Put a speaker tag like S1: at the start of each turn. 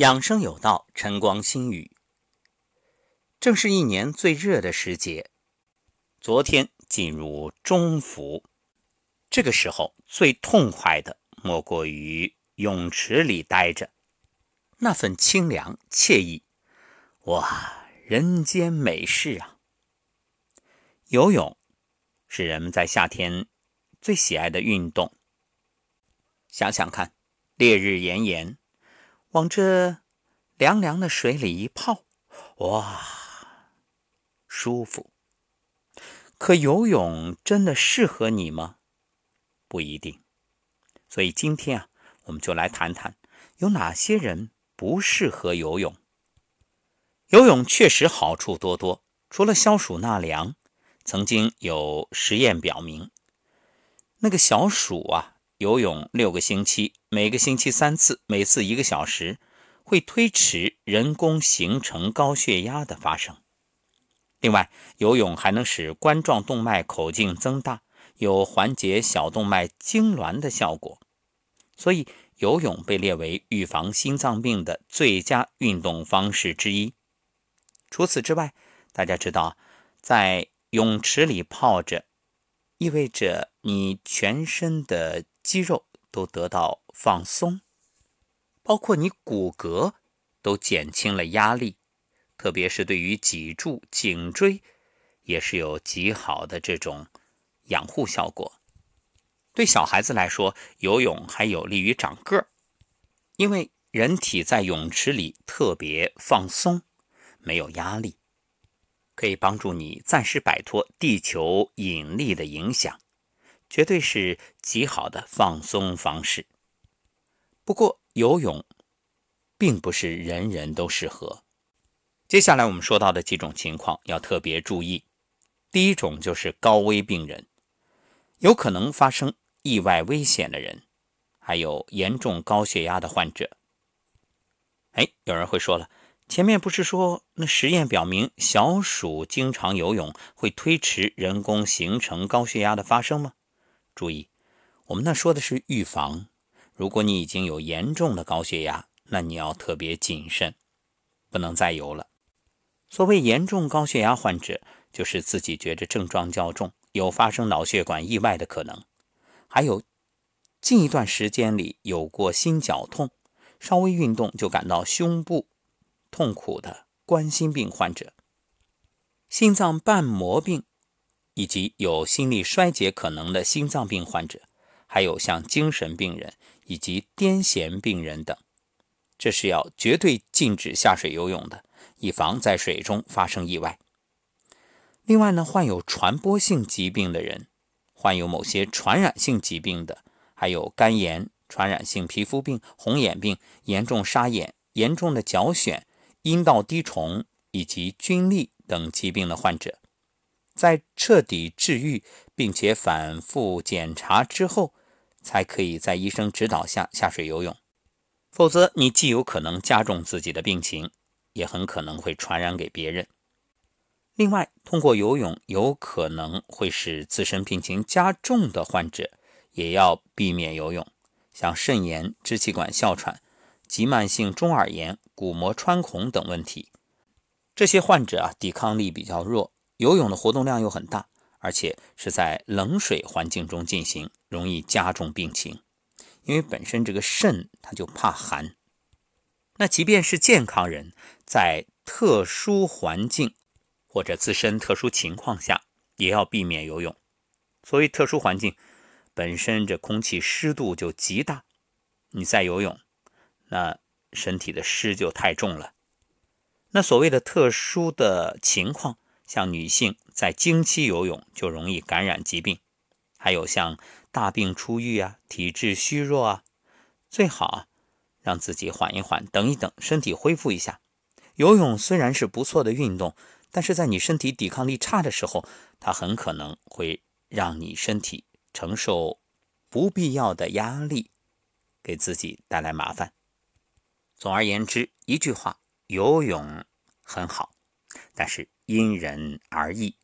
S1: 养生有道，晨光新语。正是一年最热的时节，昨天进入中伏，这个时候最痛快的莫过于泳池里待着，那份清凉惬意，哇，人间美事啊！游泳是人们在夏天最喜爱的运动。想想看，烈日炎炎。往这凉凉的水里一泡，哇，舒服。可游泳真的适合你吗？不一定。所以今天啊，我们就来谈谈有哪些人不适合游泳。游泳确实好处多多，除了消暑纳凉，曾经有实验表明，那个小鼠啊。游泳六个星期，每个星期三次，每次一个小时，会推迟人工形成高血压的发生。另外，游泳还能使冠状动脉口径增大，有缓解小动脉痉挛的效果。所以，游泳被列为预防心脏病的最佳运动方式之一。除此之外，大家知道，在泳池里泡着，意味着你全身的。肌肉都得到放松，包括你骨骼都减轻了压力，特别是对于脊柱、颈椎也是有极好的这种养护效果。对小孩子来说，游泳还有利于长个儿，因为人体在泳池里特别放松，没有压力，可以帮助你暂时摆脱地球引力的影响。绝对是极好的放松方式。不过，游泳并不是人人都适合。接下来我们说到的几种情况要特别注意。第一种就是高危病人，有可能发生意外危险的人，还有严重高血压的患者。哎，有人会说了，前面不是说那实验表明小鼠经常游泳会推迟人工形成高血压的发生吗？注意，我们那说的是预防。如果你已经有严重的高血压，那你要特别谨慎，不能再游了。所谓严重高血压患者，就是自己觉着症状较重，有发生脑血管意外的可能，还有近一段时间里有过心绞痛，稍微运动就感到胸部痛苦的冠心病患者，心脏瓣膜病。以及有心力衰竭可能的心脏病患者，还有像精神病人以及癫痫病人等，这是要绝对禁止下水游泳的，以防在水中发生意外。另外呢，患有传播性疾病的人，患有某些传染性疾病的，还有肝炎、传染性皮肤病、红眼病、严重沙眼、严重的脚癣、阴道滴虫以及菌痢等疾病的患者。在彻底治愈并且反复检查之后，才可以在医生指导下下水游泳。否则，你既有可能加重自己的病情，也很可能会传染给别人。另外，通过游泳有可能会使自身病情加重的患者，也要避免游泳。像肾炎、支气管哮喘、急慢性中耳炎、鼓膜穿孔等问题，这些患者啊，抵抗力比较弱。游泳的活动量又很大，而且是在冷水环境中进行，容易加重病情。因为本身这个肾它就怕寒。那即便是健康人，在特殊环境或者自身特殊情况下，也要避免游泳。所谓特殊环境，本身这空气湿度就极大，你再游泳，那身体的湿就太重了。那所谓的特殊的情况。像女性在经期游泳就容易感染疾病，还有像大病初愈啊、体质虚弱啊，最好啊让自己缓一缓，等一等，身体恢复一下。游泳虽然是不错的运动，但是在你身体抵抗力差的时候，它很可能会让你身体承受不必要的压力，给自己带来麻烦。总而言之，一句话，游泳很好。但是因人而异。